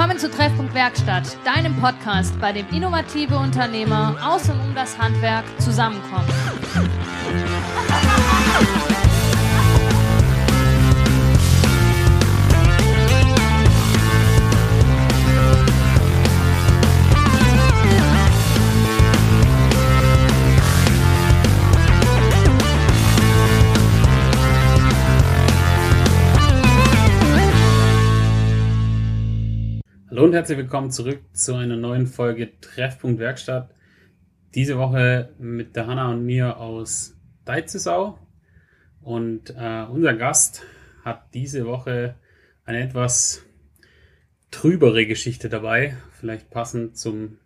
Willkommen zu Treffpunkt Werkstatt, deinem Podcast, bei dem innovative Unternehmer aus und um das Handwerk zusammenkommen. Hallo und herzlich willkommen zurück zu einer neuen Folge Treffpunkt Werkstatt. Diese Woche mit der Hanna und mir aus Deizesau. Und äh, unser Gast hat diese Woche eine etwas trübere Geschichte dabei, vielleicht passend zum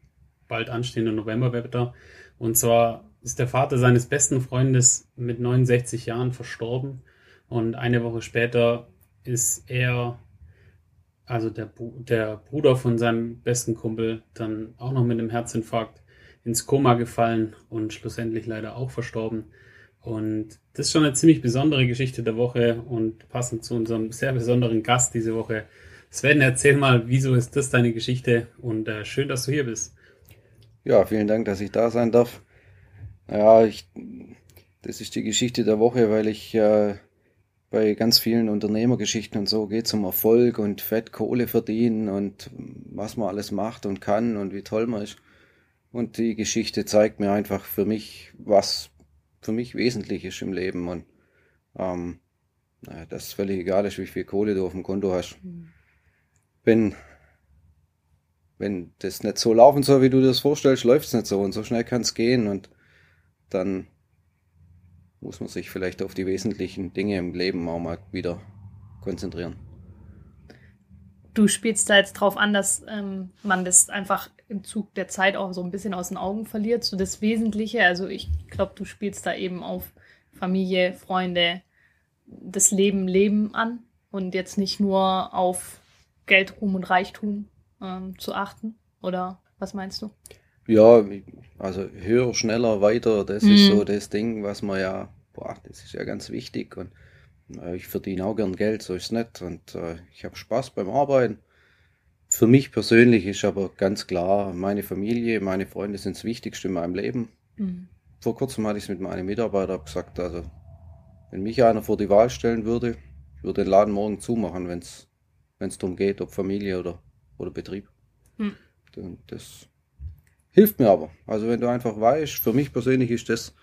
bald anstehenden Novemberwetter. Und zwar ist der Vater seines besten Freundes mit 69 Jahren verstorben und eine Woche später ist er also der, der Bruder von seinem besten Kumpel, dann auch noch mit einem Herzinfarkt ins Koma gefallen und schlussendlich leider auch verstorben. Und das ist schon eine ziemlich besondere Geschichte der Woche und passend zu unserem sehr besonderen Gast diese Woche. Sven, erzähl mal, wieso ist das deine Geschichte und äh, schön, dass du hier bist. Ja, vielen Dank, dass ich da sein darf. Ja, ich, das ist die Geschichte der Woche, weil ich äh, bei ganz vielen Unternehmergeschichten und so geht es um Erfolg und Fett Kohle verdienen und was man alles macht und kann und wie toll man ist. Und die Geschichte zeigt mir einfach für mich, was für mich wesentlich ist im Leben und ähm, naja, das völlig egal ist, wie viel Kohle du auf dem Konto hast. Mhm. Wenn, wenn das nicht so laufen soll, wie du dir das vorstellst, läuft es nicht so und so schnell kann es gehen und dann muss man sich vielleicht auf die wesentlichen Dinge im Leben auch mal wieder konzentrieren. Du spielst da jetzt drauf an, dass ähm, man das einfach im Zug der Zeit auch so ein bisschen aus den Augen verliert, so das Wesentliche. Also ich glaube, du spielst da eben auf Familie, Freunde, das Leben, Leben an und jetzt nicht nur auf Geld, Ruhm und Reichtum ähm, zu achten. Oder was meinst du? Ja, also höher, schneller, weiter, das mhm. ist so das Ding, was man ja, boah, das ist ja ganz wichtig und äh, ich verdiene auch gern Geld, so ist es nicht und äh, ich habe Spaß beim Arbeiten. Für mich persönlich ist aber ganz klar, meine Familie, meine Freunde sind das Wichtigste in meinem Leben. Mhm. Vor kurzem hatte ich es mit meinem Mitarbeiter gesagt, also wenn mich einer vor die Wahl stellen würde, ich würde den Laden morgen zumachen, wenn es darum geht, ob Familie oder, oder Betrieb. Mhm. Das Hilft mir aber. Also wenn du einfach weißt, für mich persönlich ist das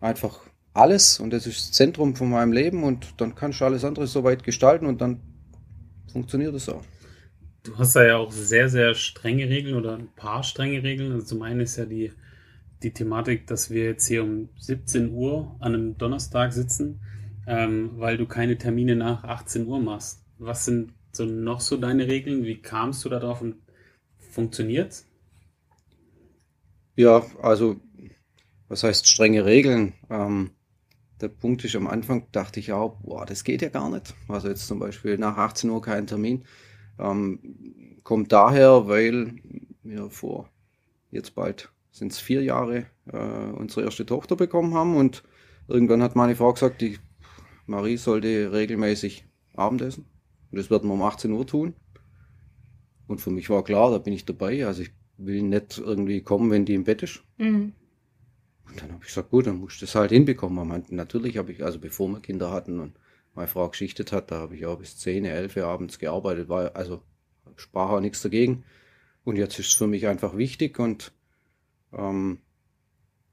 einfach alles und das ist das Zentrum von meinem Leben und dann kannst du alles andere so weit gestalten und dann funktioniert es auch. Du hast da ja auch sehr, sehr strenge Regeln oder ein paar strenge Regeln. Also zum einen ist ja die, die Thematik, dass wir jetzt hier um 17 Uhr an einem Donnerstag sitzen, ähm, weil du keine Termine nach 18 Uhr machst. Was sind so noch so deine Regeln? Wie kamst du darauf und funktioniert's? Ja, also, was heißt strenge Regeln? Ähm, der Punkt ist, am Anfang dachte ich auch, boah, das geht ja gar nicht. Also jetzt zum Beispiel nach 18 Uhr kein Termin. Ähm, kommt daher, weil wir vor jetzt bald sind es vier Jahre äh, unsere erste Tochter bekommen haben und irgendwann hat meine Frau gesagt, die Marie sollte regelmäßig Abendessen. Und das werden wir um 18 Uhr tun. Und für mich war klar, da bin ich dabei. Also ich will nicht irgendwie kommen, wenn die im Bett ist. Mhm. Und dann habe ich gesagt, gut, dann musst du das halt hinbekommen. Man, natürlich habe ich, also bevor wir Kinder hatten und meine Frau geschichtet hat, da habe ich auch bis 10, 11 abends gearbeitet, war also sprach auch nichts dagegen. Und jetzt ist es für mich einfach wichtig und ähm,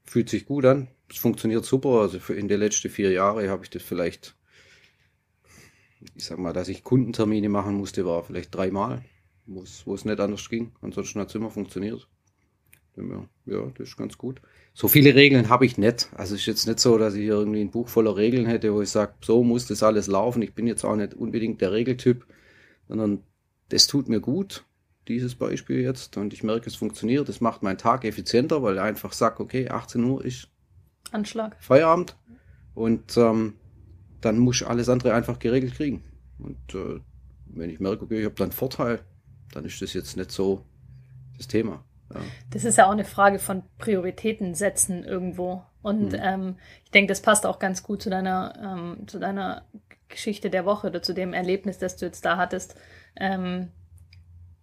fühlt sich gut an. Es funktioniert super. Also für in den letzten vier Jahren habe ich das vielleicht, ich sag mal, dass ich Kundentermine machen musste, war vielleicht dreimal wo es nicht anders ging. Ansonsten hat es immer funktioniert. Ja, das ist ganz gut. So viele Regeln habe ich nicht. Also es ist jetzt nicht so, dass ich irgendwie ein Buch voller Regeln hätte, wo ich sage, so muss das alles laufen. Ich bin jetzt auch nicht unbedingt der Regeltyp, sondern das tut mir gut, dieses Beispiel jetzt. Und ich merke, es funktioniert. Das macht meinen Tag effizienter, weil ich einfach sage, okay, 18 Uhr ist Anschlag. Feierabend. Und ähm, dann muss ich alles andere einfach geregelt kriegen. Und äh, wenn ich merke, okay, ich habe dann Vorteil, dann ist das jetzt nicht so das Thema. Ja. Das ist ja auch eine Frage von Prioritäten setzen irgendwo. Und mhm. ähm, ich denke, das passt auch ganz gut zu deiner, ähm, zu deiner Geschichte der Woche oder zu dem Erlebnis, das du jetzt da hattest. Ähm,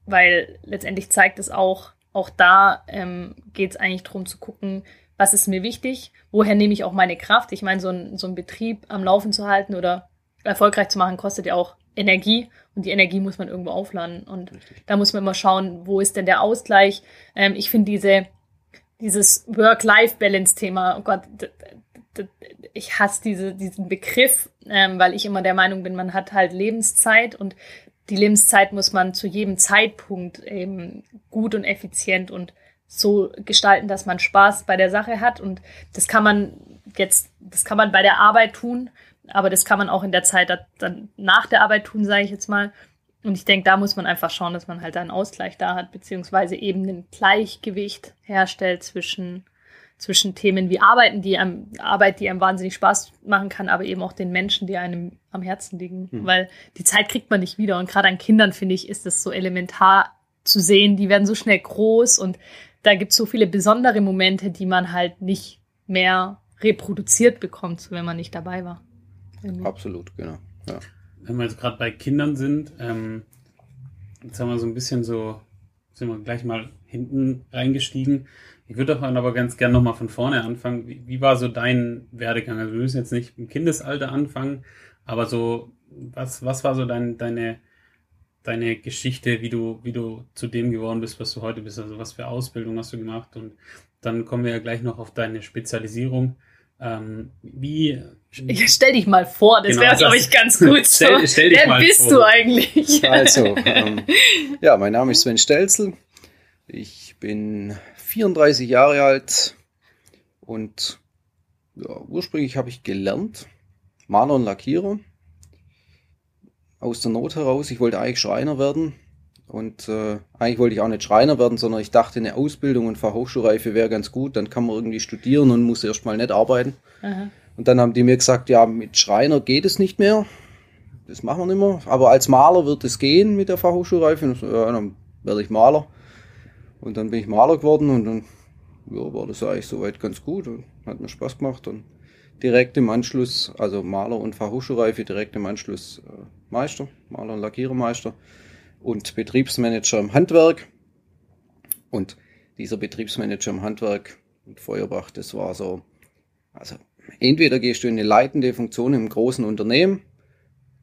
weil letztendlich zeigt es auch, auch da ähm, geht es eigentlich darum zu gucken, was ist mir wichtig, woher nehme ich auch meine Kraft. Ich meine, so ein, so ein Betrieb am Laufen zu halten oder erfolgreich zu machen, kostet ja auch Energie und die Energie muss man irgendwo aufladen. Und Richtig. da muss man immer schauen, wo ist denn der Ausgleich. Ähm, ich finde diese, dieses Work-Life-Balance-Thema, oh Gott, ich hasse diese, diesen Begriff, ähm, weil ich immer der Meinung bin, man hat halt Lebenszeit und die Lebenszeit muss man zu jedem Zeitpunkt eben gut und effizient und so gestalten, dass man Spaß bei der Sache hat. Und das kann man jetzt, das kann man bei der Arbeit tun, aber das kann man auch in der Zeit dann nach der Arbeit tun, sage ich jetzt mal. Und ich denke, da muss man einfach schauen, dass man halt einen Ausgleich da hat, beziehungsweise eben ein Gleichgewicht herstellt zwischen, zwischen Themen wie Arbeiten, die einem, Arbeit, die einem wahnsinnig Spaß machen kann, aber eben auch den Menschen, die einem am Herzen liegen. Mhm. Weil die Zeit kriegt man nicht wieder. Und gerade an Kindern, finde ich, ist es so elementar zu sehen. Die werden so schnell groß und da gibt es so viele besondere Momente, die man halt nicht mehr reproduziert bekommt, wenn man nicht dabei war. Absolut, genau. Ja. Wenn wir jetzt gerade bei Kindern sind, ähm, jetzt haben wir so ein bisschen so, sind wir gleich mal hinten reingestiegen. Ich würde aber ganz gerne nochmal von vorne anfangen. Wie, wie, war so dein Werdegang? Also wir müssen jetzt nicht im Kindesalter anfangen, aber so, was, was war so dein, deine deine Geschichte, wie du, wie du zu dem geworden bist, was du heute bist, also was für Ausbildung hast du gemacht und dann kommen wir ja gleich noch auf deine Spezialisierung. Ähm, wie. Ich stell dich mal vor, das genau, wäre, glaube ich, ganz gut. stell, so. stell dich Wer mal bist vor. du eigentlich? Also, ähm, ja, mein Name ist Sven Stelzel. Ich bin 34 Jahre alt und ja, ursprünglich habe ich gelernt, Maler und Lackierer aus der Not heraus. Ich wollte eigentlich Schreiner werden. Und äh, eigentlich wollte ich auch nicht Schreiner werden, sondern ich dachte, eine Ausbildung und Fachhochschulreife wäre ganz gut. Dann kann man irgendwie studieren und muss erstmal nicht arbeiten. Aha. Und dann haben die mir gesagt, ja, mit Schreiner geht es nicht mehr. Das machen wir nicht mehr. Aber als Maler wird es gehen mit der Fachhochschulreife. Und so, ja, dann werde ich Maler. Und dann bin ich Maler geworden und dann ja, war das eigentlich soweit ganz gut und hat mir Spaß gemacht. Und direkt im Anschluss, also Maler und Fachhochschulreife, direkt im Anschluss äh, Meister, Maler und Lackierermeister und Betriebsmanager im Handwerk. Und dieser Betriebsmanager im Handwerk und Feuerbach, das war so, also entweder gehst du in eine leitende Funktion im großen Unternehmen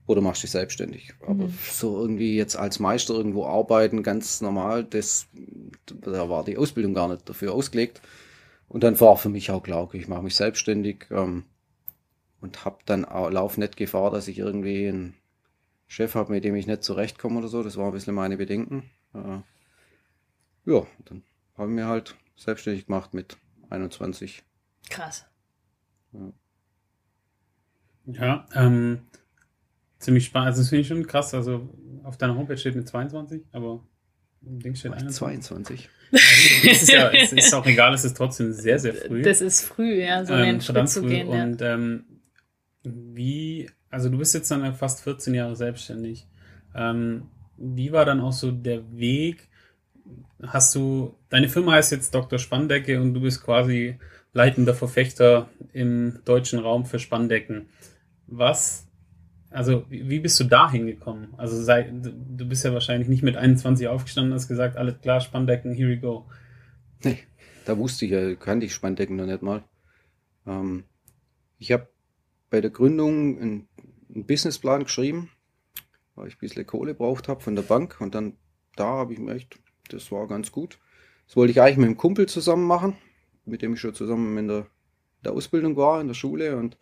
oder machst dich selbstständig. Aber mhm. so irgendwie jetzt als Meister irgendwo arbeiten, ganz normal, das, da war die Ausbildung gar nicht dafür ausgelegt. Und dann war für mich auch klar, okay, ich mache mich selbstständig ähm, und habe dann auch, lauf nicht Gefahr, dass ich irgendwie einen Chef habe, mit dem ich nicht zurechtkomme oder so. Das war ein bisschen meine Bedenken. Äh, ja, dann habe ich mir halt selbstständig gemacht mit 21. Krass. Ja, ja ähm, ziemlich spannend. Also das finde ich schon krass. Also auf deiner Homepage steht mit 22, aber im Ding steht 21. Also, es, ist ja, es ist auch egal, es ist trotzdem sehr, sehr früh. Das ist früh, ja, so ähm, einen Schritt zu gehen. Und ja. ähm, wie, also du bist jetzt dann fast 14 Jahre selbstständig. Ähm, wie war dann auch so der Weg? Hast du, deine Firma heißt jetzt Dr. Spandecke und du bist quasi leitender Verfechter im deutschen Raum für Spanndecken. Was also, wie bist du da hingekommen? Also, sei, du bist ja wahrscheinlich nicht mit 21 aufgestanden und hast gesagt, alles klar, Spanndecken, here we go. Nee, da wusste ich ja, kannte ich Spanndecken noch nicht mal. Ähm, ich habe bei der Gründung einen, einen, Businessplan geschrieben, weil ich ein bisschen Kohle braucht habe von der Bank und dann da habe ich mir echt, das war ganz gut. Das wollte ich eigentlich mit einem Kumpel zusammen machen, mit dem ich schon zusammen in der, der Ausbildung war, in der Schule und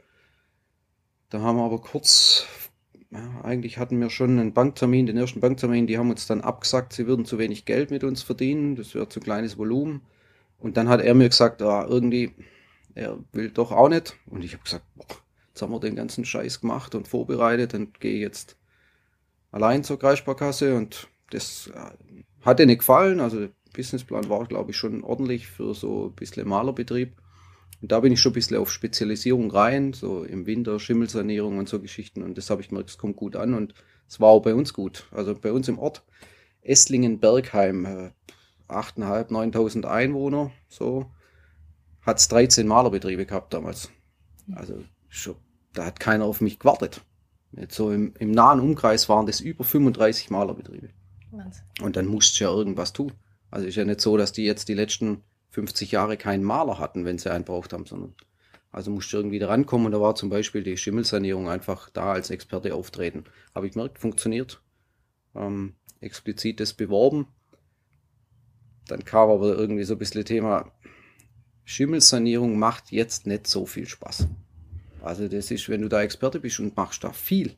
da haben wir aber kurz ja, eigentlich hatten wir schon einen Banktermin, den ersten Banktermin, die haben uns dann abgesagt, sie würden zu wenig Geld mit uns verdienen, das wäre zu kleines Volumen. Und dann hat er mir gesagt, ah, irgendwie, er will doch auch nicht. Und ich habe gesagt, boah, jetzt haben wir den ganzen Scheiß gemacht und vorbereitet und gehe jetzt allein zur Kreissparkasse und das äh, hat dir nicht gefallen. Also der Businessplan war, glaube ich, schon ordentlich für so ein bisschen Malerbetrieb. Und da bin ich schon ein bisschen auf Spezialisierung rein, so im Winter Schimmelsanierung und so Geschichten. Und das habe ich gemerkt, es kommt gut an und es war auch bei uns gut. Also bei uns im Ort Esslingen-Bergheim, 8.500, äh, 9.000 Einwohner, so, hat es 13 Malerbetriebe gehabt damals. Also schon, da hat keiner auf mich gewartet. Jetzt so im, im nahen Umkreis waren das über 35 Malerbetriebe. Wahnsinn. Und dann musst du ja irgendwas tun. Also ist ja nicht so, dass die jetzt die letzten 50 Jahre keinen Maler hatten, wenn sie einen braucht haben, sondern also musste irgendwie da rankommen und da war zum Beispiel die Schimmelsanierung einfach da als Experte auftreten. Habe ich gemerkt, funktioniert. Ähm, explizit das beworben. Dann kam aber irgendwie so ein bisschen Thema, Schimmelsanierung macht jetzt nicht so viel Spaß. Also das ist, wenn du da Experte bist und machst da viel,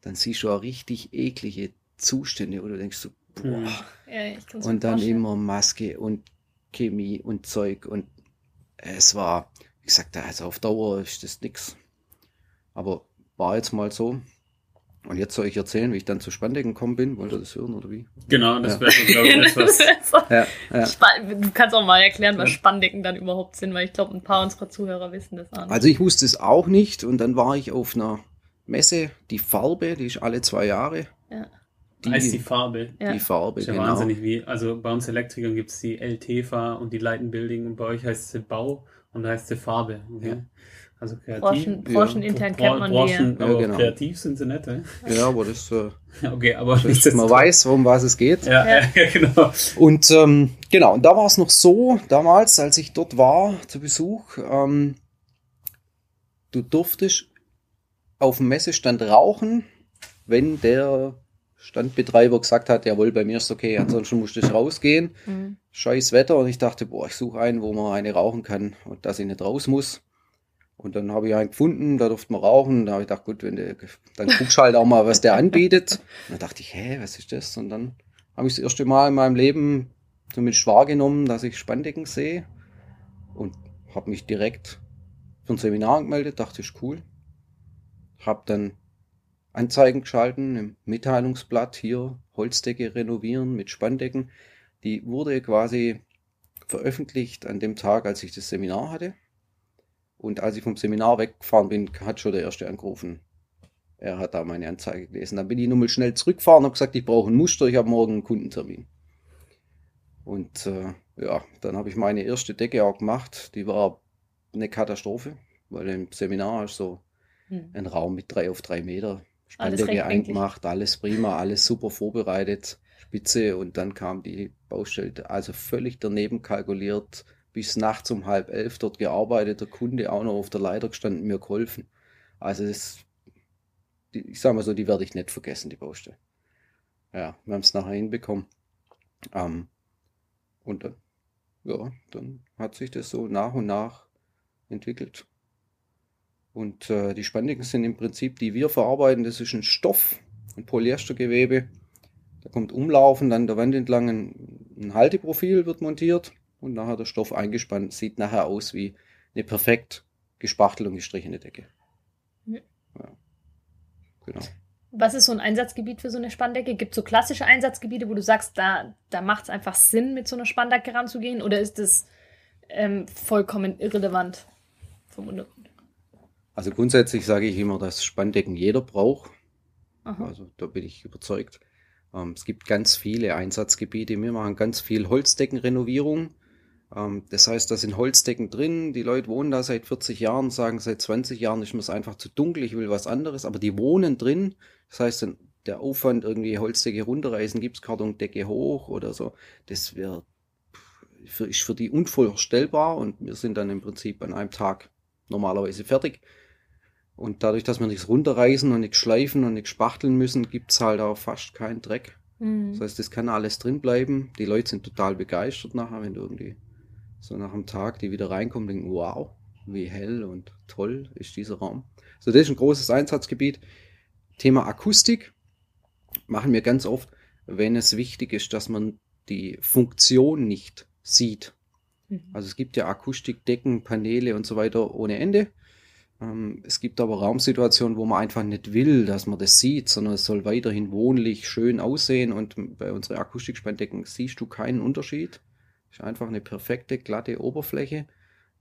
dann siehst du auch richtig eklige Zustände, wo du denkst so, boah. Ja, ich kann's mir Und dann immer Maske und Chemie und Zeug und es war, wie gesagt, also auf Dauer ist das nix. Aber war jetzt mal so. Und jetzt soll ich erzählen, wie ich dann zu Spandecken gekommen bin. Wollt ihr das hören oder wie? Genau, das Ja. wäre, glaube ich, etwas. Ja, ja. Du kannst auch mal erklären, was Ja. Spandecken dann überhaupt sind, weil ich glaube, ein paar unserer Zuhörer wissen das auch nicht. Also ich wusste es auch nicht und dann war ich auf einer Messe, die Farbe, die ist alle zwei Jahre. Ja. Die, heißt die Farbe. Ja. die Farbe, ist ja genau. wahnsinnig wie. Also bei uns Elektrikern gibt es die LTFA und die Light Building und bei euch heißt sie Bau und da heißt sie Farbe. Okay? Ja. Also kreativ. Branchen, Ja. branchenintern Bra- kennt man Branchen, die. Ja, aber genau. kreativ sind sie nicht, äh? Ja, aber das, äh, Okay, aber dass man weiß, um was es geht. Ja, Ja. ja. genau. Und ähm, genau, und da war es noch so, damals, als ich dort war zu Besuch, ähm, du durftest auf dem Messestand rauchen, wenn der Standbetreiber gesagt hat, jawohl, bei mir ist okay, ansonsten musste ich rausgehen. Mhm. Scheiß Wetter und ich dachte, boah, ich suche einen, wo man eine rauchen kann und dass ich nicht raus muss. Und dann habe ich einen gefunden, da durfte man rauchen. Da habe ich gedacht, gut, wenn der, dann guckst du halt auch mal, was der anbietet. Und dann dachte ich, hä, was ist das? Und dann habe ich das erste Mal in meinem Leben zumindest wahrgenommen, dass ich Spandecken sehe. Und habe mich direkt für ein Seminar angemeldet, dachte, ist cool. Habe dann Anzeigen geschalten im Mitteilungsblatt hier, Holzdecke renovieren mit Spandecken. Die wurde quasi veröffentlicht an dem Tag, als ich das Seminar hatte. Und als ich vom Seminar weggefahren bin, hat schon der Erste angerufen. Er hat da meine Anzeige gelesen. Dann bin ich nur mal schnell zurückgefahren und habe gesagt, ich brauche ein Muster, ich habe morgen einen Kundentermin. Und äh, ja, dann habe ich meine erste Decke auch gemacht. Die war eine Katastrophe, weil im Seminar ist so Mhm. ein Raum mit drei auf drei Meter. Rechtwinklig. eingemacht, alles prima, alles super vorbereitet, spitze und dann kam die Baustelle, also völlig daneben kalkuliert, bis nachts um halb elf dort gearbeitet, der Kunde auch noch auf der Leiter gestanden, mir geholfen. Also das, die, ich sag mal so, die werde ich nicht vergessen, die Baustelle. Ja, wir haben es nachher hinbekommen. Ähm, und dann, ja, dann hat sich das so nach und nach entwickelt. Und äh, die Spandecken sind im Prinzip, die wir verarbeiten, das ist ein Stoff, ein Polyestergewebe. Da kommt Umlaufen, dann der Wand entlang ein, ein Halteprofil wird montiert und nachher der Stoff eingespannt. Sieht nachher aus wie eine perfekt gespachtel und gestrichene Decke. Ja. Ja. Genau. Was ist so ein Einsatzgebiet für so eine Spandecke? Gibt es so klassische Einsatzgebiete, wo du sagst, da, da macht es einfach Sinn, mit so einer Spandecke ranzugehen? Oder ist das ähm, vollkommen irrelevant vom Untergrund? Also grundsätzlich sage ich immer, dass Spanndecken jeder braucht. Aha. Also da bin ich überzeugt. Ähm, es gibt ganz viele Einsatzgebiete. Wir machen ganz viel Holzdeckenrenovierung. Ähm, das heißt, da sind Holzdecken drin. Die Leute wohnen da seit 40 Jahren, sagen seit 20 Jahren mir es einfach zu dunkel, ich will was anderes. Aber die wohnen drin. Das heißt, der Aufwand, irgendwie Holzdecke runterreißen, Gipskartondecke hoch oder so, das wäre für, ist für die unvorstellbar und wir sind dann im Prinzip an einem Tag normalerweise fertig. Und dadurch, dass wir nichts runterreißen und nichts schleifen und nichts spachteln müssen, gibt's halt auch fast keinen Dreck. Das Mhm. heißt, das kann alles drin bleiben. Die Leute sind total begeistert nachher, wenn du irgendwie so nach einem Tag die wieder reinkommen, denken, wow, wie hell und toll ist dieser Raum. So, das ist ein großes Einsatzgebiet. Thema Akustik machen wir ganz oft, wenn es wichtig ist, dass man die Funktion nicht sieht. Mhm. Also es gibt ja Akustikdecken, Paneele und so weiter ohne Ende. Ähm, es gibt aber Raumsituationen, wo man einfach nicht will, dass man das sieht, sondern es soll weiterhin wohnlich schön aussehen und bei unseren Akustikspandecken siehst du keinen Unterschied. Ist einfach eine perfekte, glatte Oberfläche,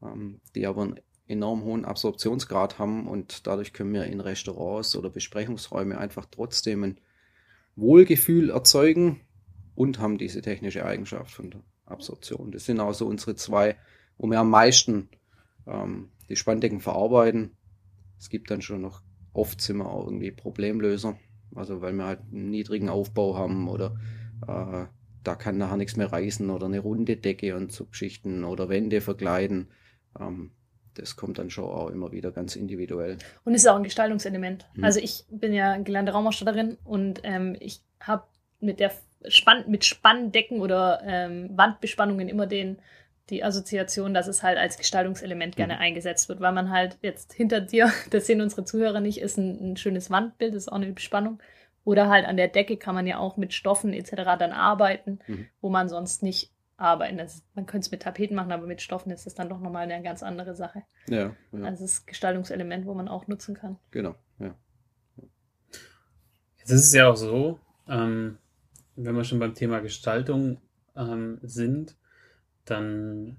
ähm, die aber einen enorm hohen Absorptionsgrad haben und dadurch können wir in Restaurants oder Besprechungsräume einfach trotzdem ein Wohlgefühl erzeugen und haben diese technische Eigenschaft von der Absorption. Das sind also unsere zwei, wo wir am meisten ähm, die Spanndecken verarbeiten. Es gibt dann schon noch oft sind wir auch irgendwie Problemlöser. Also weil wir halt einen niedrigen Aufbau haben oder Äh, da kann nachher nichts mehr reißen oder eine runde Decke und so Geschichten oder Wände verkleiden. Ähm, das kommt dann schon auch immer wieder ganz individuell. Und es ist auch ein Gestaltungselement. Hm. Also ich bin ja gelernte Raumausstatterin und ähm, ich habe mit der Spann mit Spanndecken oder ähm, Wandbespannungen immer den die Assoziation, dass es halt als Gestaltungselement gerne mhm. eingesetzt wird, weil man halt jetzt hinter dir, das sehen unsere Zuhörer nicht, ist ein, ein, schönes Wandbild, das ist auch eine Bespannung. Oder halt an der Decke kann man ja auch mit Stoffen etc. dann arbeiten, mhm. wo man sonst nicht arbeiten. Das, man könnte es mit Tapeten machen, aber mit Stoffen ist das dann doch nochmal eine ganz andere Sache. Ja, ja. Also es ist Gestaltungselement, wo man auch nutzen kann. Genau, ja. Jetzt ist es ja auch so, ähm, wenn wir schon beim Thema Gestaltung ähm, sind, dann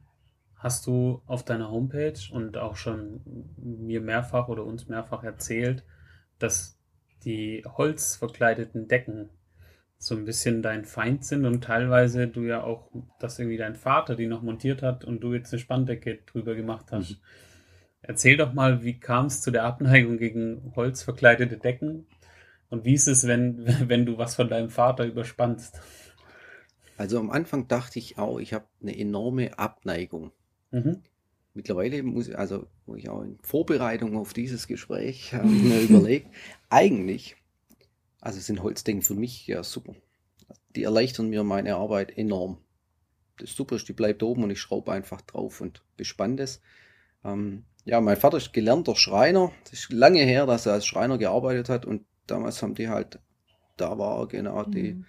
hast du auf deiner Homepage und auch schon mir mehrfach oder uns mehrfach erzählt, dass die holzverkleideten Decken so ein bisschen dein Feind sind und teilweise du ja auch, dass irgendwie dein Vater die noch montiert hat und du jetzt eine Spanndecke drüber gemacht hast. Mhm. Erzähl doch mal, wie kam es zu der Abneigung gegen holzverkleidete Decken und wie ist es, wenn, wenn du was von deinem Vater überspannst? Also am Anfang dachte ich auch, ich habe eine enorme Abneigung. Mhm. Mittlerweile muss ich, also wo ich auch in Vorbereitung auf dieses Gespräch mir überlegt, eigentlich, also sind Holzdecken für mich ja super. Die erleichtern mir meine Arbeit enorm. Das super ist, die bleibt oben und ich schraube einfach drauf und bespanne das. Ähm, ja, mein Vater ist gelernter Schreiner. Das ist lange her, dass er als Schreiner gearbeitet hat und damals haben die halt, da war genau die mhm.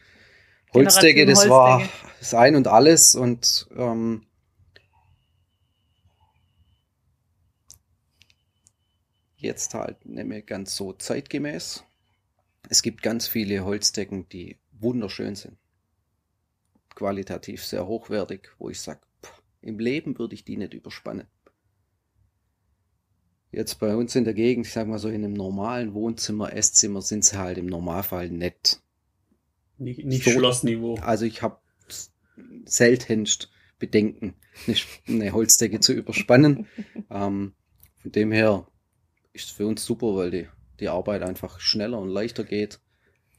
Holzdecke, das war das Ein und Alles und ähm, jetzt halt nicht mehr ganz so zeitgemäß. Es gibt ganz viele Holzdecken, die wunderschön sind. Qualitativ sehr hochwertig, wo ich sage, im Leben würde ich die nicht überspannen. Jetzt bei uns in der Gegend, ich sag mal so in einem normalen Wohnzimmer, Esszimmer sind sie halt im Normalfall nett. Nicht, nicht so, Schlossniveau. Also ich habe seltenst Bedenken, eine, eine Holzdecke zu überspannen. ähm, von dem her ist für uns super, weil die, die Arbeit einfach schneller und leichter geht.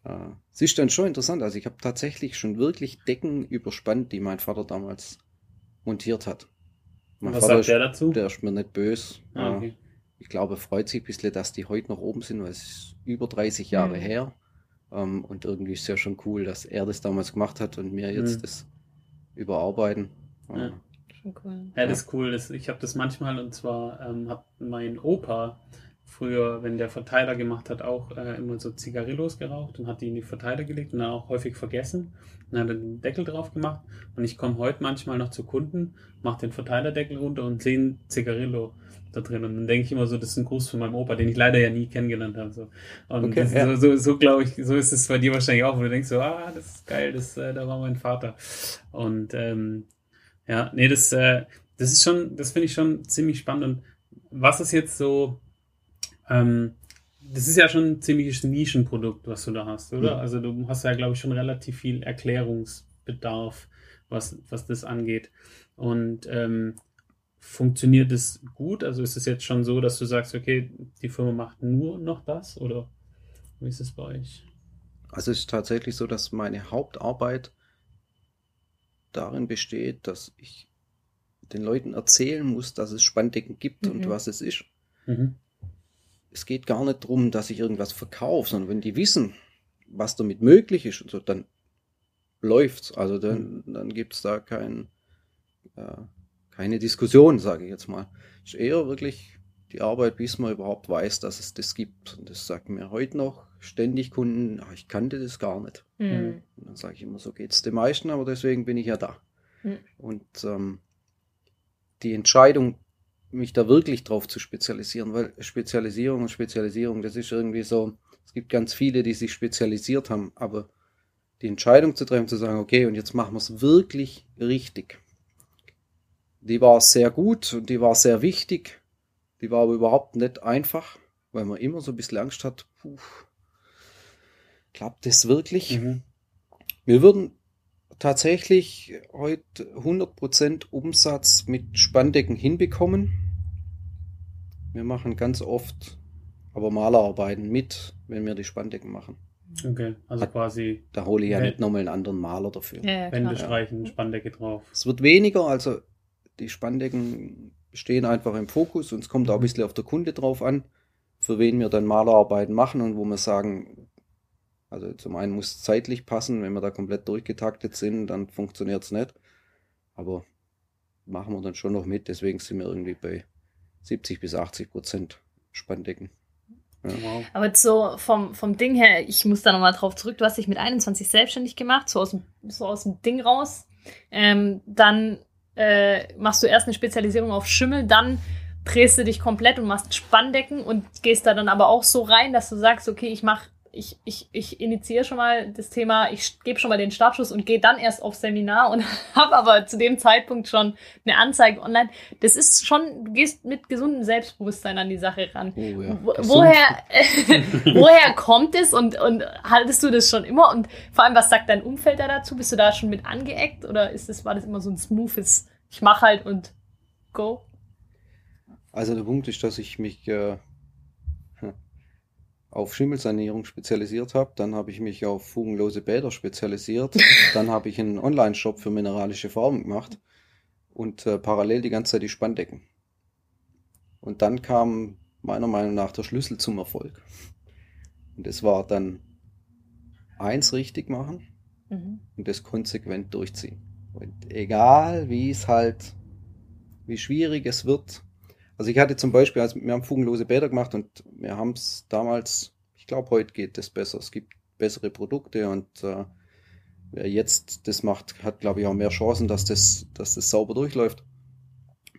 Äh, es ist dann schon interessant. Also ich habe tatsächlich schon wirklich Decken überspannt, die mein Vater damals montiert hat. Mein Was Vater sagt ist, der dazu? Der ist mir nicht böse. Ah, okay. Ich glaube, er freut sich ein bisschen, dass die heute noch oben sind, weil es ist über 30 Jahre mhm. her. Um, ähm, und irgendwie ist es ja schon cool, dass er das damals gemacht hat und wir jetzt mhm. das überarbeiten. Ja. Schon cool. Ja, das ist cool. Das, ich habe das manchmal und zwar ähm, hat mein Opa früher, wenn der Verteiler gemacht hat, auch äh, immer so Zigarillos geraucht und hat die in die Verteiler gelegt und dann auch häufig vergessen. Und dann hat er den Deckel drauf gemacht. Und ich komme heute manchmal noch zu Kunden, mache den Verteilerdeckel runter und sehe ein Zigarillo da drin. Und dann denke ich immer so, das ist ein Gruß von meinem Opa, den ich leider ja nie kennengelernt habe. So. Und okay, das, ja. so, so, so glaube ich, so ist es bei dir wahrscheinlich auch, wo du denkst so, ah, das ist geil, das, äh, da war mein Vater. Und ähm, ja, nee, das, äh, das ist schon, das finde ich schon ziemlich spannend. Und was ist jetzt so, ähm, das ist ja schon ein ziemliches Nischenprodukt, was du da hast, oder? Mhm. Also du hast ja, glaube ich, schon relativ viel Erklärungsbedarf, was, was das angeht. Und ähm, funktioniert es gut? Also ist es jetzt schon so, dass du sagst, okay, die Firma macht nur noch das oder wie ist es bei euch? Also es ist tatsächlich so, dass meine Hauptarbeit darin besteht, dass ich den Leuten erzählen muss, dass es Spanndecken gibt mhm. und was es ist. Mhm. Es geht gar nicht darum, dass ich irgendwas verkaufe, sondern wenn die wissen, was damit möglich ist und so, dann läuft's. Also dann, mhm. dann gibt es da kein, äh, keine Diskussion, sage ich jetzt mal. Ist eher wirklich die Arbeit, bis man überhaupt weiß, dass es das gibt. Und das sagt mir heute noch ständig Kunden, ach, ich kannte das gar nicht. Mhm. Und dann sage ich immer, so geht es den meisten, aber deswegen bin ich ja da. Mhm. Und ähm, die Entscheidung, mich da wirklich drauf zu spezialisieren, weil Spezialisierung und Spezialisierung, das ist irgendwie so, es gibt ganz viele, die sich spezialisiert haben, aber die Entscheidung zu treffen, zu sagen, okay, und jetzt machen wir es wirklich richtig die war sehr gut und die war sehr wichtig. Die war aber überhaupt nicht einfach, weil man immer so ein bisschen Angst hat, puh, klappt das wirklich? Mhm. Wir würden tatsächlich heute 100% Umsatz mit Spanndecken hinbekommen. Wir machen ganz oft aber Malerarbeiten mit, wenn wir die Spanndecken machen. Okay, also Hat- quasi Da hole ich ja nicht nochmal einen anderen Maler dafür. Ja, ja, Wände streichen, Spandecke drauf. Es wird weniger, also die Spanndecken stehen einfach im Fokus und es kommt auch ein bisschen auf der Kunde drauf an, für wen wir dann Malerarbeiten machen und wo wir sagen, also zum einen muss es zeitlich passen, wenn wir da komplett durchgetaktet sind, dann funktioniert es nicht. Aber machen wir dann schon noch mit, deswegen sind wir irgendwie bei 70 bis 80 Prozent Spanndecken. Wow. Aber jetzt so vom, vom Ding her, ich muss da nochmal drauf zurück, du hast dich mit 21 selbstständig gemacht, so aus dem, so aus dem Ding raus. Ähm, dann äh, machst du erst eine Spezialisierung auf Schimmel, dann drehst du dich komplett und machst Spanndecken und gehst da dann aber auch so rein, dass du sagst, okay, ich mach, ich, ich, ich initiiere schon mal das Thema, ich gebe schon mal den Startschuss und gehe dann erst auf Seminar und habe aber zu dem Zeitpunkt schon eine Anzeige online. Das ist schon, du gehst mit gesundem Selbstbewusstsein an die Sache ran. Oh ja. Wo, woher, woher kommt es und, und haltest du das schon immer? Und vor allem, was sagt dein Umfeld da dazu? Bist du da schon mit angeeckt oder ist das, war das immer so ein smoothes, ich mach halt und go? Also der Punkt ist, dass ich mich äh, auf Schimmelsanierung spezialisiert habe. Dann habe ich mich auf fugenlose Bäder spezialisiert. Dann habe ich einen Online-Shop für mineralische Farben gemacht und äh, parallel die ganze Zeit die Spanndecken. Und dann kam meiner Meinung nach der Schlüssel zum Erfolg. Und das war dann eins richtig machen Mhm. und das konsequent durchziehen. Und egal, wie es halt, wie schwierig es wird. Also ich hatte zum Beispiel, also wir haben fugenlose Bäder gemacht und wir haben es damals, ich glaube, heute geht das besser. Es gibt bessere Produkte und äh, wer jetzt das macht, hat, glaube ich, auch mehr Chancen, dass das, dass das sauber durchläuft.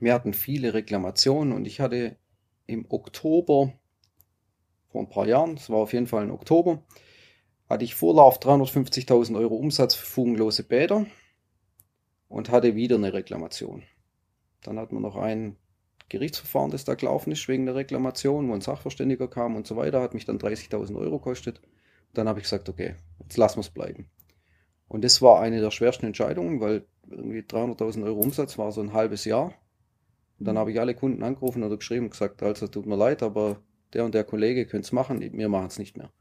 Wir hatten viele Reklamationen und ich hatte im Oktober, vor ein paar Jahren, es war auf jeden Fall im Oktober, hatte ich Vorlauf 350.000 Euro Umsatz für fugenlose Bäder und hatte wieder eine Reklamation. Dann hatten wir noch ein Gerichtsverfahren, das da gelaufen ist wegen der Reklamation, wo ein Sachverständiger kam und so weiter, hat mich dann 30.000 Euro gekostet. Dann habe ich gesagt, okay, jetzt lassen wir es bleiben. Und das war eine der schwersten Entscheidungen, weil irgendwie 300.000 Euro Umsatz war so ein halbes Jahr. Und dann habe ich alle Kunden angerufen oder geschrieben und gesagt, also tut mir leid, aber der und der Kollege könnte es machen, wir machen es nicht mehr.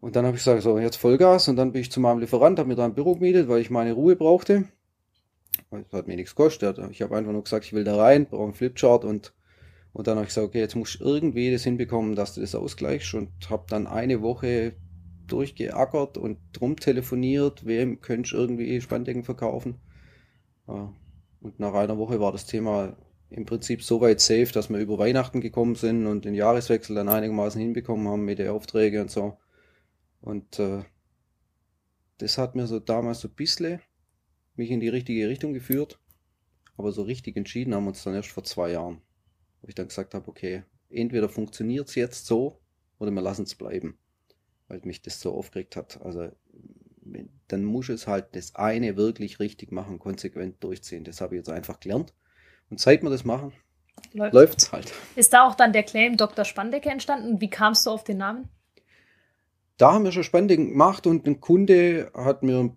Und dann habe ich gesagt, so, jetzt Vollgas. Und dann bin ich zu meinem Lieferant, habe mir da ein Büro gemietet, weil ich meine Ruhe brauchte. Das hat mir nichts gekostet. Ich habe einfach nur gesagt, ich will da rein, brauche einen Flipchart und, und dann habe ich gesagt, okay, jetzt muss ich irgendwie das hinbekommen, dass du das ausgleichst und habe dann eine Woche durchgeackert und drum telefoniert, wem könnte ich irgendwie Spanndecken verkaufen. Und nach einer Woche war das Thema im Prinzip so weit safe, dass wir über Weihnachten gekommen sind und den Jahreswechsel dann einigermaßen hinbekommen haben mit den Aufträgen und so. Und äh, das hat mir so damals so ein bisschen mich in die richtige Richtung geführt. Aber so richtig entschieden haben wir uns dann erst vor zwei Jahren. Wo ich dann gesagt habe, okay, entweder funktioniert es jetzt so oder wir lassen es bleiben. Weil mich das so aufgeregt hat. Also dann muss es halt das eine wirklich richtig machen, konsequent durchziehen. Das habe ich jetzt einfach gelernt. Und seit wir das machen, Läuft. läuft's halt. Ist da auch dann der Claim Dr. Spandecke entstanden? Wie kamst du auf den Namen? da haben wir schon Spanndecken gemacht und ein Kunde hat mir,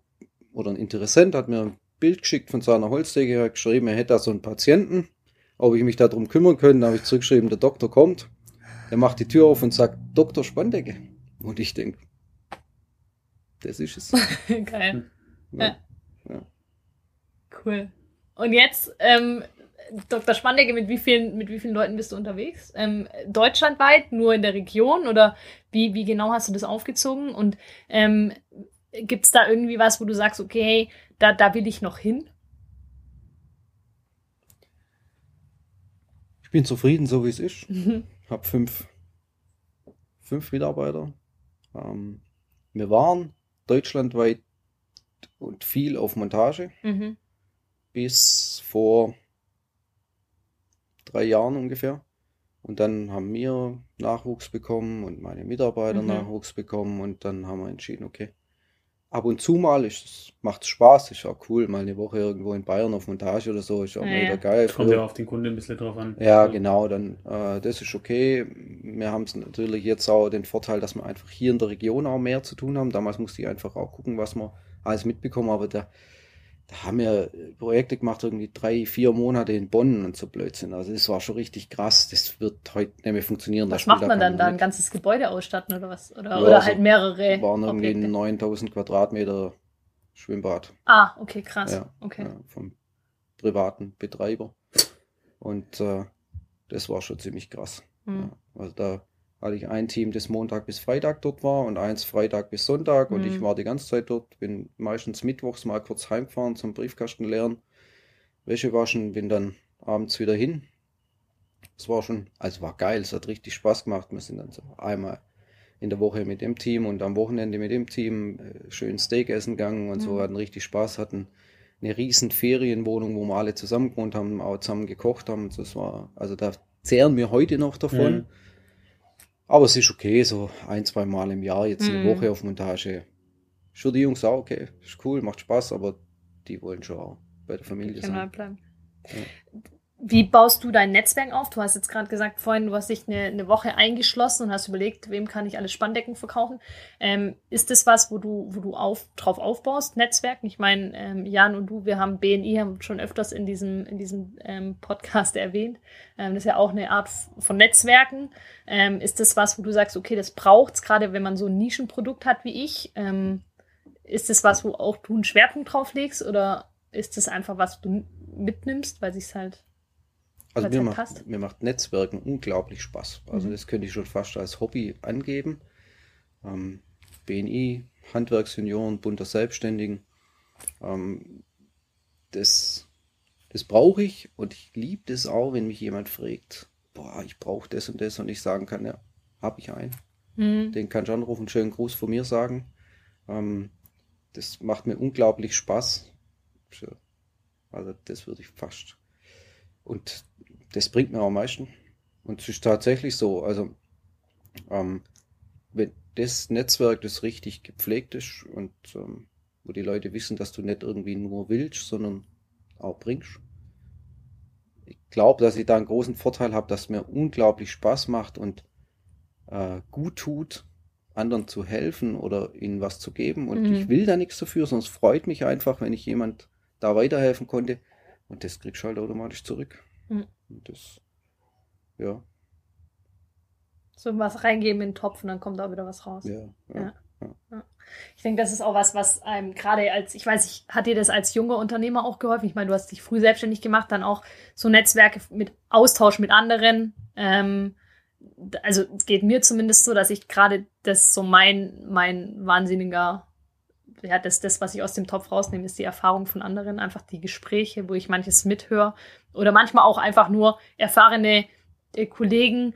oder ein Interessent hat mir ein Bild geschickt von seiner Holzdecke, hat geschrieben, er hätte da so einen Patienten, ob ich mich darum kümmern könnte, da habe ich zurückgeschrieben, der Doktor kommt, er macht die Tür auf und sagt, Doktor Spandecke. Und ich denke, das ist es. Geil. Ja. Cool. Und jetzt, ähm, Dr. Spandecke, mit wie vielen, mit wie vielen Leuten bist du unterwegs? Ähm, deutschlandweit, nur in der Region oder wie, wie genau hast du das aufgezogen? Und ähm, gibt es da irgendwie was, wo du sagst, okay, da, da will ich noch hin? Ich bin zufrieden, so wie es ist. Mhm. habe fünf, fünf Mitarbeiter. Ähm, wir waren deutschlandweit und viel auf Montage. Mhm. bis vor drei Jahren ungefähr. Und dann haben wir Nachwuchs bekommen und meine Mitarbeiter Mhm. Nachwuchs bekommen und dann haben wir entschieden, okay. Ab und zu mal ist macht Spaß, ist auch cool, mal eine Woche irgendwo in Bayern auf Montage oder so, ist auch Ja, mal wieder geil. Kommt ja auf den Kunden ein bisschen drauf an. ja, genau, dann äh, das ist okay. Wir haben es natürlich jetzt auch den Vorteil, dass wir einfach hier in der Region auch mehr zu tun haben. Damals musste ich einfach auch gucken, was wir alles mitbekommen, aber der, da haben wir Projekte gemacht, irgendwie drei, vier Monate in Bonn und so Blödsinn. Also das war schon richtig krass. Das wird heute nicht mehr funktionieren. Was macht man dann da? Ein ganzes Gebäude ausstatten oder was? Oder, ja, oder halt mehrere. waren irgendwie Objekte. 9000 Quadratmeter Schwimmbad. Ah, okay, krass. Ja, okay. Ja, vom privaten Betreiber. Und äh, das war schon ziemlich krass. Mhm. also da hatte ich ein Team, das Montag bis Freitag dort war und eins Freitag bis Sonntag und mhm. ich war die ganze Zeit dort, bin meistens mittwochs mal kurz heimgefahren zum Briefkasten leeren, Wäsche waschen, bin dann abends wieder hin. Es war schon, also war geil, es hat richtig Spaß gemacht. Wir sind dann so einmal in der Woche mit dem Team und am Wochenende mit dem Team äh, schön Steak essen gegangen und mhm. so, hatten richtig Spaß, hatten eine riesen Ferienwohnung, wo wir alle zusammen gewohnt haben, auch zusammen gekocht haben. Das war, also da zehren wir heute noch davon. Mhm aber es ist okay, so ein, zwei Mal im Jahr, jetzt eine mhm. Woche auf Montage. Schon die Jungs auch okay, ist cool, macht Spaß, aber die wollen schon auch bei der Familie sein. Bleiben. Ja. Wie baust du dein Netzwerk auf? Du hast jetzt gerade gesagt, vorhin, du hast dich eine, eine, Woche eingeschlossen und hast überlegt, wem kann ich alle Spanndecken verkaufen. Ähm, ist das was, wo du, wo du auf, drauf aufbaust, Netzwerk? Ich meine, ähm, Jan und du, wir haben BNI haben schon öfters in diesem, in diesem ähm, Podcast erwähnt. Ähm, das ist ja auch eine Art von Netzwerken. Ähm, ist das was, wo du sagst, okay, das braucht's, gerade wenn man so ein Nischenprodukt hat wie ich? Ähm, ist das was, wo auch du einen Schwerpunkt drauf legst oder ist das einfach was, du mitnimmst, weil sich's halt also mir macht, mir macht Netzwerken unglaublich Spaß. Also mhm. das könnte ich schon fast als Hobby angeben. Ähm, BNI, Handwerksjunioren, Bund der Selbstständigen. Ähm, das das brauche ich und ich liebe das auch, wenn mich jemand fragt, boah, ich brauche das und das und ich sagen kann, ja, habe ich einen. Mhm. Den kann ich anrufen, schönen Gruß von mir sagen. Ähm, das macht mir unglaublich Spaß. Also das würde ich fast. Und das bringt mir am meisten. Und es ist tatsächlich so, also ähm, wenn das Netzwerk, das richtig gepflegt ist und ähm, wo die Leute wissen, dass du nicht irgendwie nur willst, sondern auch bringst. Ich glaube, dass ich da einen großen Vorteil habe, dass mir unglaublich Spaß macht und äh, gut tut, anderen zu helfen oder ihnen was zu geben. Und mhm. ich will da nichts dafür, es freut mich einfach, wenn ich jemand da weiterhelfen konnte. Und das kriegst du halt automatisch zurück. Mhm. Und das, ja. So was reingeben in den Topf und dann kommt da wieder was raus. Ja, ja. ja. ja. Ich denke, das ist auch was, was einem gerade als, ich weiß, ich hat dir das als junger Unternehmer auch geholfen. Ich meine, du hast dich früh selbstständig gemacht, dann auch so Netzwerke mit Austausch mit anderen. Ähm, also es geht mir zumindest so, dass ich gerade das so mein, mein wahnsinniger ja, das, das, was ich aus dem Topf rausnehme, ist die Erfahrung von anderen, einfach die Gespräche, wo ich manches mithöre oder manchmal auch einfach nur erfahrene äh, Kollegen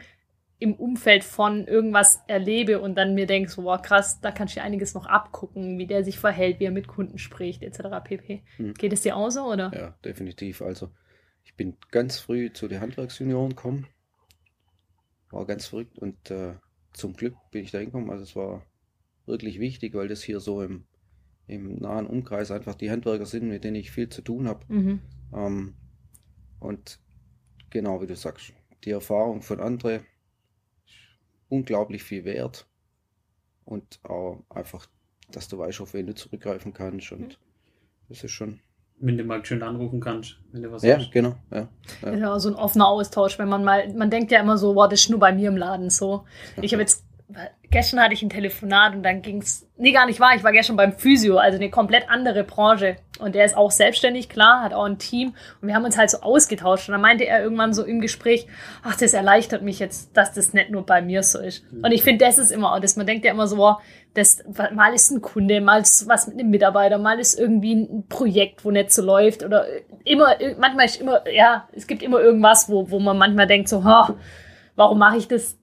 im Umfeld von irgendwas erlebe und dann mir denke, so, wow, krass, da kannst du einiges noch abgucken, wie der sich verhält, wie er mit Kunden spricht, etc. pp. Hm. Geht es dir auch so, oder? Ja, definitiv. Also, ich bin ganz früh zu den Handwerksjunioren gekommen. War ganz verrückt und äh, zum Glück bin ich da hingekommen. Also, es war wirklich wichtig, weil das hier so im im nahen Umkreis einfach die Handwerker sind, mit denen ich viel zu tun habe. Mhm. Ähm, und genau wie du sagst, die Erfahrung von anderen unglaublich viel wert. Und auch einfach, dass du weißt, auf wen du zurückgreifen kannst. Und mhm. das ist schon. Wenn du mal schön anrufen kannst, wenn du was Ja, hast. genau. Ja, ja. ja, so ein offener Austausch, wenn man mal, man denkt ja immer so, wow, das ist nur bei mir im Laden so. Ich habe jetzt gestern hatte ich ein Telefonat und dann ging's, nee, gar nicht wahr, ich war gestern beim Physio, also eine komplett andere Branche. Und der ist auch selbstständig, klar, hat auch ein Team. Und wir haben uns halt so ausgetauscht. Und dann meinte er irgendwann so im Gespräch, ach, das erleichtert mich jetzt, dass das nicht nur bei mir so ist. Und ich finde, das ist immer auch das. Man denkt ja immer so, das, mal ist ein Kunde, mal ist was mit einem Mitarbeiter, mal ist irgendwie ein Projekt, wo nicht so läuft. Oder immer, manchmal ist immer, ja, es gibt immer irgendwas, wo, wo man manchmal denkt so, ha, warum mache ich das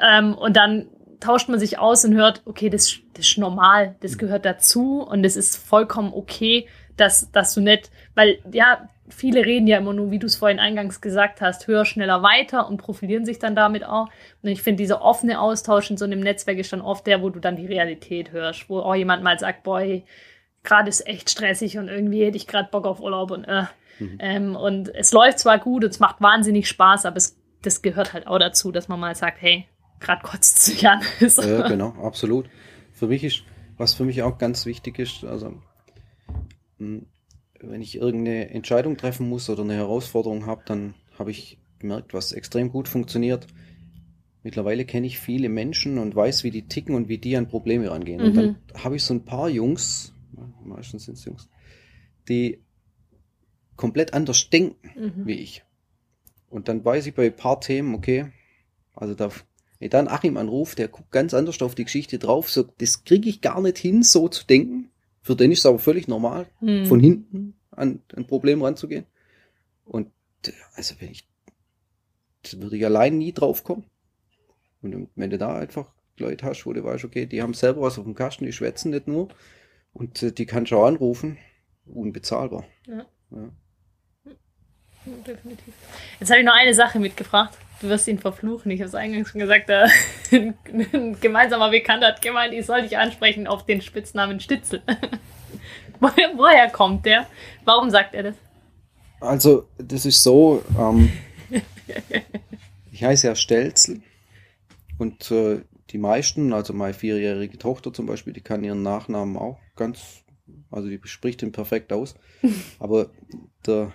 ähm, und dann tauscht man sich aus und hört, okay, das, das ist normal, das mhm. gehört dazu und es ist vollkommen okay, dass, dass du nicht, weil ja, viele reden ja immer nur, wie du es vorhin eingangs gesagt hast, höher, schneller, weiter und profilieren sich dann damit auch. Und ich finde, dieser offene Austausch in so einem Netzwerk ist dann oft der, wo du dann die Realität hörst, wo auch jemand mal sagt, boy, gerade ist echt stressig und irgendwie hätte ich gerade Bock auf Urlaub und äh. Mhm. Ähm, und es läuft zwar gut und es macht wahnsinnig Spaß, aber es, das gehört halt auch dazu, dass man mal sagt, hey, gerade kotzt sich an. ja, genau, absolut. Für mich ist, was für mich auch ganz wichtig ist, also hm, wenn ich irgendeine Entscheidung treffen muss oder eine Herausforderung habe, dann habe ich gemerkt, was extrem gut funktioniert. Mittlerweile kenne ich viele Menschen und weiß, wie die ticken und wie die an Probleme rangehen. Mhm. Und dann mhm. habe ich so ein paar Jungs, meistens sind es Jungs, die komplett anders denken mhm. wie ich. Und dann weiß ich bei ein paar Themen, okay, also da, wenn dann Achim anruft, der guckt ganz anders auf die Geschichte drauf, so, das kriege ich gar nicht hin, so zu denken. Für den ist es aber völlig normal, mhm. von hinten an ein Problem ranzugehen. Und also wenn ich, das würde ich allein nie drauf kommen. Und wenn du da einfach Leute hast, wo du weißt, okay, die haben selber was auf dem Kasten, die schwätzen nicht nur. Und äh, die kannst du auch anrufen. Unbezahlbar. Ja. ja. Definitiv. Jetzt habe ich noch eine Sache mitgebracht. Du wirst ihn verfluchen. Ich habe es eingangs schon gesagt, äh, ein gemeinsamer Bekannter hat gemeint, ich soll dich ansprechen auf den Spitznamen Stitzel. woher, woher kommt der? Warum sagt er das? Also, das ist so, ähm, ich heiße ja Stelzel und äh, die meisten, also meine vierjährige Tochter zum Beispiel, die kann ihren Nachnamen auch ganz, also die spricht ihn perfekt aus. Aber der,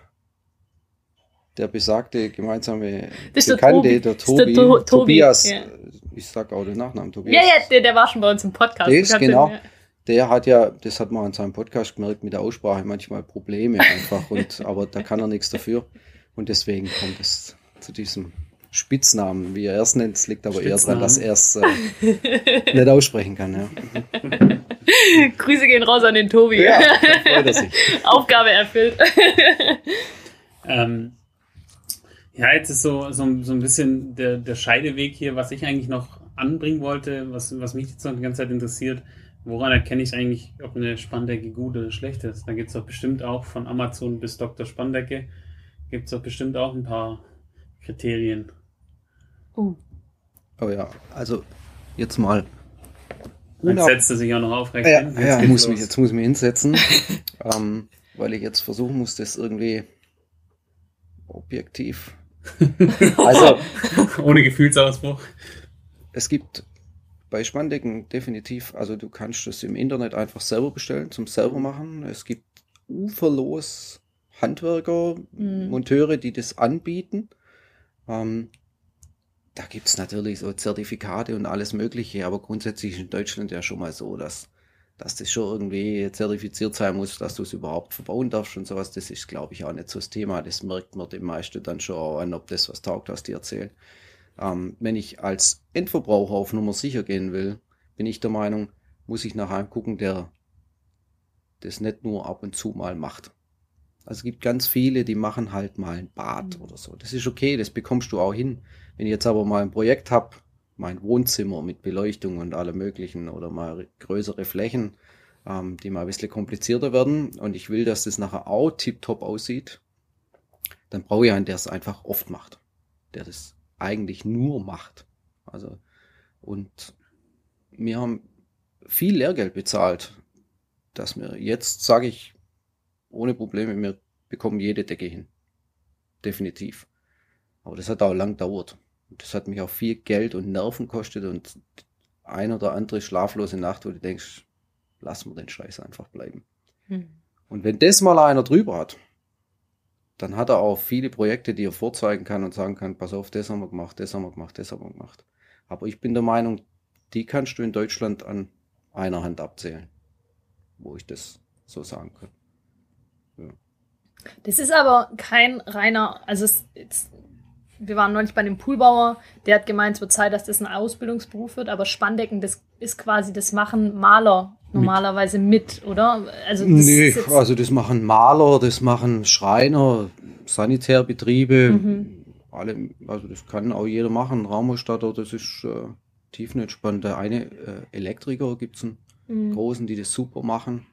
der besagte gemeinsame das Bekannte, der, Tobi, der to Tobias, ja. ich sag auch den Nachnamen, Tobias. Ja, ja, der, der war schon bei uns im Podcast. Das, genau. Den, ja. Der hat ja, das hat man an seinem Podcast gemerkt, mit der Aussprache manchmal Probleme einfach. und, aber da kann er nichts dafür. Und deswegen kommt es zu diesem Spitznamen, wie er es nennt. Es liegt aber eher daran, dass er es äh, nicht aussprechen kann. Ja. Grüße gehen raus an den Tobi. Ja, Aufgabe erfüllt. ähm, ja, jetzt ist so, so, so ein bisschen der, der Scheideweg hier, was ich eigentlich noch anbringen wollte, was, was mich jetzt noch die ganze Zeit interessiert. Woran erkenne ich eigentlich, ob eine Spandecke gut oder schlecht ist? Da gibt es doch bestimmt auch von Amazon bis Dr. Spandecke, gibt es doch bestimmt auch ein paar Kriterien. Oh. Oh ja, also jetzt mal. Jetzt setzt er sich auch noch aufrecht ja, hin. Ja, muss mich, jetzt muss ich mich hinsetzen, ähm, weil ich jetzt versuchen muss, das irgendwie objektiv. also ohne Gefühlsausbruch. Es gibt bei Spanndecken definitiv, also du kannst es im Internet einfach selber bestellen, zum selber machen. Es gibt uferlos Handwerker, mhm. Monteure, die das anbieten. Ähm, da gibt es natürlich so Zertifikate und alles Mögliche, aber grundsätzlich ist in Deutschland ja schon mal so, dass, dass das schon irgendwie zertifiziert sein muss, dass du es überhaupt verbauen darfst und sowas. Das ist, glaube ich, auch nicht so das Thema. Das merkt man dem meisten dann schon auch an, ob das was taugt, was die erzählen. Ähm, wenn ich als Endverbraucher auf Nummer sicher gehen will, bin ich der Meinung, muss ich nach einem gucken, der das nicht nur ab und zu mal macht. Also es gibt ganz viele, die machen halt mal ein Bad mhm. oder so. Das ist okay, das bekommst du auch hin. Wenn ich jetzt aber mal ein Projekt habe, mein Wohnzimmer mit Beleuchtung und allem möglichen oder mal größere Flächen, ähm, die mal ein bisschen komplizierter werden und ich will, dass das nachher auch tiptop aussieht, dann brauche ich einen, der es einfach oft macht. Der das eigentlich nur macht. Also, und wir haben viel Lehrgeld bezahlt, dass wir jetzt, sage ich, ohne Probleme, wir bekommen jede Decke hin. Definitiv. Aber das hat auch lang gedauert. Das hat mich auch viel Geld und Nerven kostet und ein oder andere schlaflose Nacht, wo du denkst, lass mir den Scheiß einfach bleiben. Hm. Und wenn das mal einer drüber hat, dann hat er auch viele Projekte, die er vorzeigen kann und sagen kann, pass auf, das haben wir gemacht, das haben wir gemacht, das haben wir gemacht. Aber ich bin der Meinung, die kannst du in Deutschland an einer Hand abzählen, wo ich das so sagen kann. Ja. Das ist aber kein reiner, also es, es, wir waren neulich bei dem Poolbauer, der hat gemeint, es wird Zeit, dass das ein Ausbildungsberuf wird, aber Spanndecken, das ist quasi, das machen Maler normalerweise mit, oder? Also das nee, also das machen Maler, das machen Schreiner, Sanitärbetriebe, mhm. alle, also das kann auch jeder machen, Raumausstatter, das ist äh, tiefenentspannt. Der eine äh, Elektriker gibt es einen mhm. großen, die das super machen.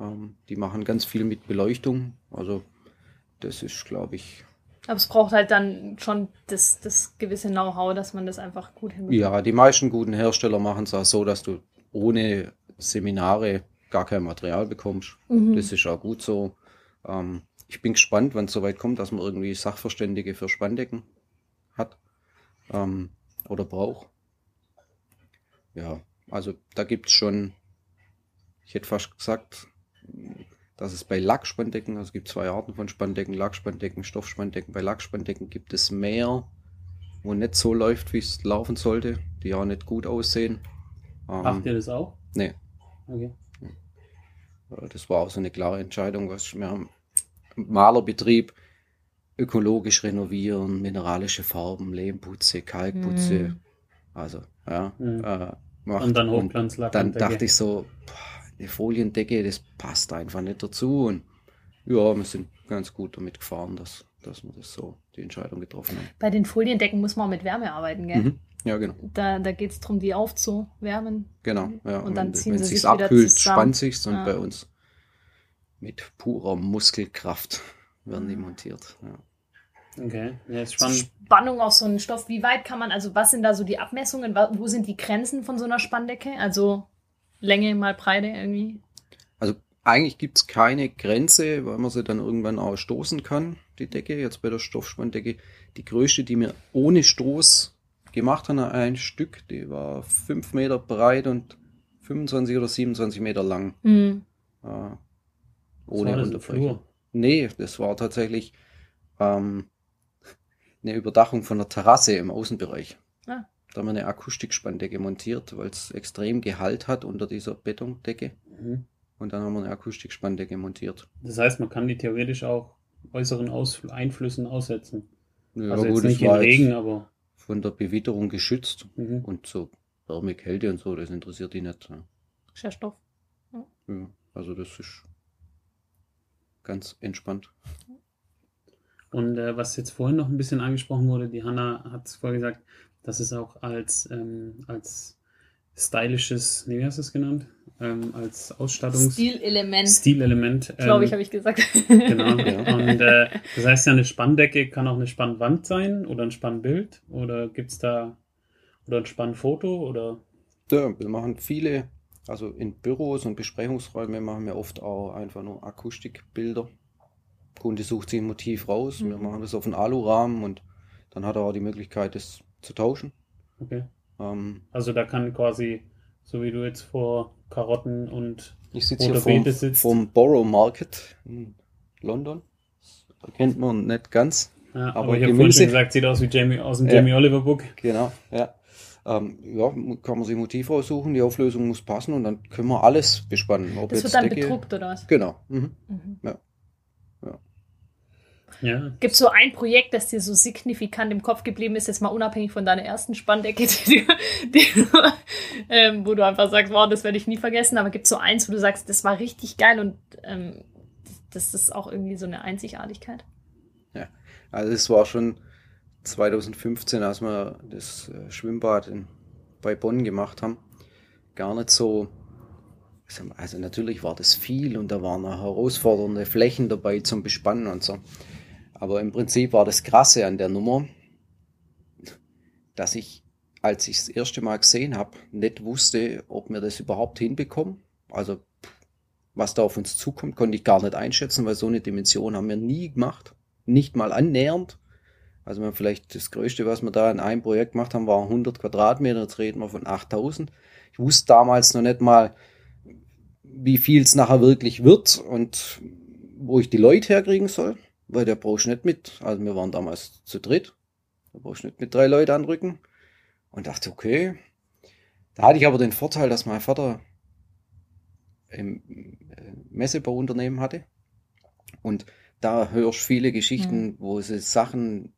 Ähm, die machen ganz viel mit Beleuchtung, also das ist, glaube ich, aber es braucht halt dann schon das, das gewisse Know-how, dass man das einfach gut hinbekommt. Ja, die meisten guten Hersteller machen es auch so, dass du ohne Seminare gar kein Material bekommst. Mhm. Das ist auch gut so. Ähm, ich bin gespannt, wann es soweit kommt, dass man irgendwie Sachverständige für Spanndecken hat ähm, oder braucht. Ja, also da gibt es schon, ich hätte fast gesagt, dass es bei Lackspandecken, also es gibt zwei Arten von Spandecken, Lackspandecken, Stoffspandecken. Bei Lackspandecken gibt es mehr, wo nicht so läuft, wie es laufen sollte, die auch nicht gut aussehen. Ähm, Macht ihr das auch? Nee. Okay. Das war auch so eine klare Entscheidung, was wir haben Malerbetrieb ökologisch renovieren, mineralische Farben, Lehmputze, Kalkputze. Mhm. Also, ja. Mhm. Äh, macht. Und dann Hochglanzlack. Dann dachte ich so, boah, eine Foliendecke, das passt einfach nicht dazu. Und ja, wir sind ganz gut damit gefahren, dass, dass wir das so, die Entscheidung getroffen haben. Bei den Foliendecken muss man auch mit Wärme arbeiten, gell? Mhm. Ja, genau. Da, da geht es darum, die aufzuwärmen. Genau, ja. Und dann wenn, ziehen wenn sie sich abkühlt, spannt sich und ja. bei uns mit purer Muskelkraft werden die montiert. Ja. Okay, ja, ist spannend. Spannung auf so einen Stoff. Wie weit kann man, also was sind da so die Abmessungen? Wo sind die Grenzen von so einer Spanndecke? Also Länge mal Breite irgendwie? Also eigentlich gibt es keine Grenze, weil man sie dann irgendwann auch stoßen kann, die Decke. Jetzt bei der Stoffspanndecke. Die größte, die mir ohne Stoß gemacht haben, ein Stück, die war 5 Meter breit und 25 oder 27 Meter lang. Mhm. Äh, ohne Unterbrechung. Nee, das war tatsächlich ähm, eine Überdachung von der Terrasse im Außenbereich. Da haben wir eine Akustikspanndecke montiert, weil es extrem Gehalt hat unter dieser Betondecke. Mhm. Und dann haben wir eine Akustikspanndecke montiert. Das heißt, man kann die theoretisch auch äußeren Aus Einflüssen aussetzen. Ja, also gut, nicht in Regen, aber von der Bewitterung geschützt mhm. und so Wärme, Kälte und so, das interessiert die nicht. Ja. Ist Stoff. Ja. ja. also das ist ganz entspannt. Und äh, was jetzt vorhin noch ein bisschen angesprochen wurde, die Hanna hat es vorher gesagt, dass es auch als, ähm, als stylisches, nee, wie hast du es genannt? Ähm, als Ausstattungs... Stilelement. Stilelement. Ähm, Glaube ich, habe ich gesagt. Genau. ja. Und äh, das heißt ja, eine Spanndecke kann auch eine Spannwand sein oder ein Spannbild oder gibt es da oder ein Spannfoto oder? Ja, wir machen viele, also in Büros und Besprechungsräume machen wir oft auch einfach nur Akustikbilder. Kunde sucht sich ein Motiv raus, mhm. wir machen das auf einen Alurahmen und dann hat er auch die Möglichkeit, das zu tauschen. Okay. Ähm, also da kann quasi, so wie du jetzt vor Karotten und ich sitze hier vom, sitzt. vom Borough Market in London. Da kennt man nicht ganz. Ja, aber, aber ich habe vorhin schon gesagt, sieht aus wie Jamie, aus dem ja, Jamie Oliver Book. Genau, ja. Ähm, ja, kann man sich Motiv aussuchen, die Auflösung muss passen und dann können wir alles bespannen. Ob das wird dann Decke, bedruckt oder was? Genau. Mhm. Mhm. Ja. Ja. Gibt es so ein Projekt, das dir so signifikant im Kopf geblieben ist, jetzt mal unabhängig von deiner ersten Spanndecke, die, die, ähm, wo du einfach sagst, wow, das werde ich nie vergessen, aber gibt es so eins, wo du sagst, das war richtig geil und ähm, das ist auch irgendwie so eine Einzigartigkeit? Ja, also es war schon 2015, als wir das äh, Schwimmbad in, bei Bonn gemacht haben, gar nicht so also natürlich war das viel und da waren auch herausfordernde Flächen dabei zum Bespannen und so. Aber im Prinzip war das Krasse an der Nummer, dass ich, als ich das erste Mal gesehen habe, nicht wusste, ob wir das überhaupt hinbekommen. Also was da auf uns zukommt, konnte ich gar nicht einschätzen, weil so eine Dimension haben wir nie gemacht. Nicht mal annähernd. Also wir vielleicht das Größte, was wir da in einem Projekt gemacht haben, war 100 Quadratmeter. Jetzt reden wir von 8000. Ich wusste damals noch nicht mal, wie viel es nachher wirklich wird und wo ich die Leute herkriegen soll weil der brauchst nicht mit. Also wir waren damals zu dritt. Da brauchst nicht mit drei Leuten anrücken. Und dachte, okay. Da hatte ich aber den Vorteil, dass mein Vater im äh, Messebauunternehmen hatte. Und da hörst viele Geschichten, mhm. wo sie Sachen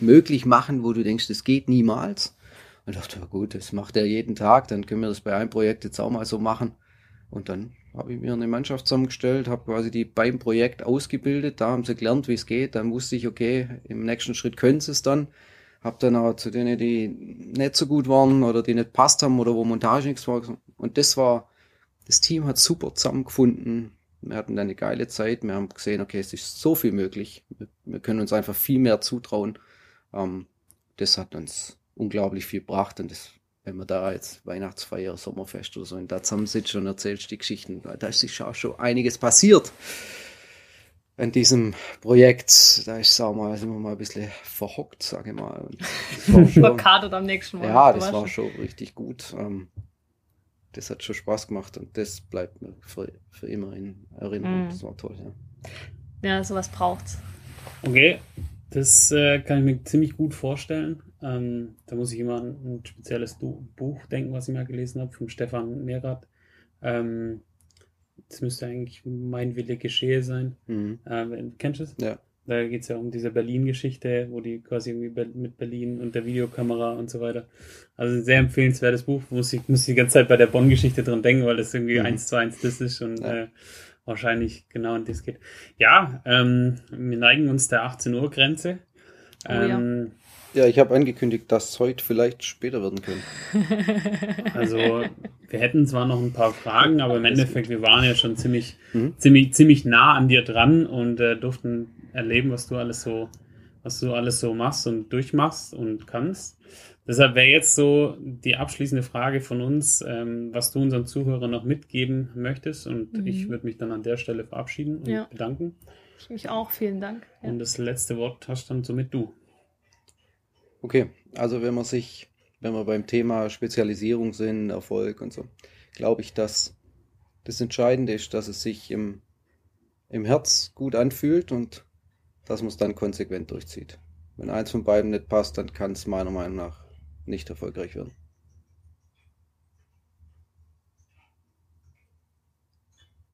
möglich machen, wo du denkst, das geht niemals. Und dachte, gut, das macht er jeden Tag, dann können wir das bei einem Projekt jetzt auch mal so machen. Und dann habe ich mir eine Mannschaft zusammengestellt, habe quasi die beim Projekt ausgebildet, da haben sie gelernt, wie es geht, dann wusste ich, okay, im nächsten Schritt können sie es dann. Habe dann auch zu denen, die nicht so gut waren oder die nicht passt haben oder wo Montage nichts war. Und das war, das Team hat super zusammengefunden. Wir hatten dann eine geile Zeit. Wir haben gesehen, okay, es ist so viel möglich. Wir, können uns einfach viel mehr zutrauen. Ähm, das hat uns unglaublich viel gebracht und das wenn man da jetzt Weihnachtsfeier, Sommerfest oder so in da zusammensitzt und erzählst die Geschichten, da ist sich auch schon einiges passiert in diesem Projekt. Da ist auch mal, sind wir mal ein bisschen verhockt, sage ich mal. Verkadert am nächsten Mal. Ja, das war schon richtig gut. Ähm, das hat schon Spaß gemacht und das bleibt mir für, für immer in Erinnerung. Mhm. Das war toll, ja. Ja, sowas braucht's. Okay, das äh, kann ich mir ziemlich gut vorstellen. Ähm, da muss ich immer an ein spezielles Buch denken, was ich mal gelesen habe, von Stefan Merath. Ähm, das müsste eigentlich Mein Wille geschehe sein. Mhm. Ähm, kennst du es? Ja. Da geht es ja um diese Berlin-Geschichte, wo die quasi irgendwie mit Berlin und der Videokamera und so weiter. Also ein sehr empfehlenswertes Buch. Muss ich, muss ich die ganze Zeit bei der Bonn-Geschichte dran denken, weil das irgendwie Mhm. eins zu eins das ist und Ja. äh, wahrscheinlich genau in das geht. Ja, ähm, wir neigen uns der 18 Uhr Grenze. Oh ja. Ähm, Ja, ich habe angekündigt, dass heute vielleicht später werden können. Also wir hätten zwar noch ein paar Fragen, aber im Endeffekt, wir waren ja schon ziemlich, Mhm. ziemlich, ziemlich nah an dir dran und äh, durften erleben, was du alles so, was du alles so machst und durchmachst und kannst. Deshalb wäre jetzt so die abschließende Frage von uns, ähm, was du unseren Zuhörern noch mitgeben möchtest. Und Mhm. ich würde mich dann an der Stelle verabschieden und Ja. bedanken. Ich mich auch, vielen Dank. Ja. Und das letzte Wort hast dann somit du. Okay, also wenn man sich, wenn wir beim Thema Spezialisierung sind, Erfolg und so, glaube ich, dass das Entscheidende ist, dass es sich im, im Herz gut anfühlt und dass man es dann konsequent durchzieht. Wenn eins von beiden nicht passt, dann kann es meiner Meinung nach nicht erfolgreich werden.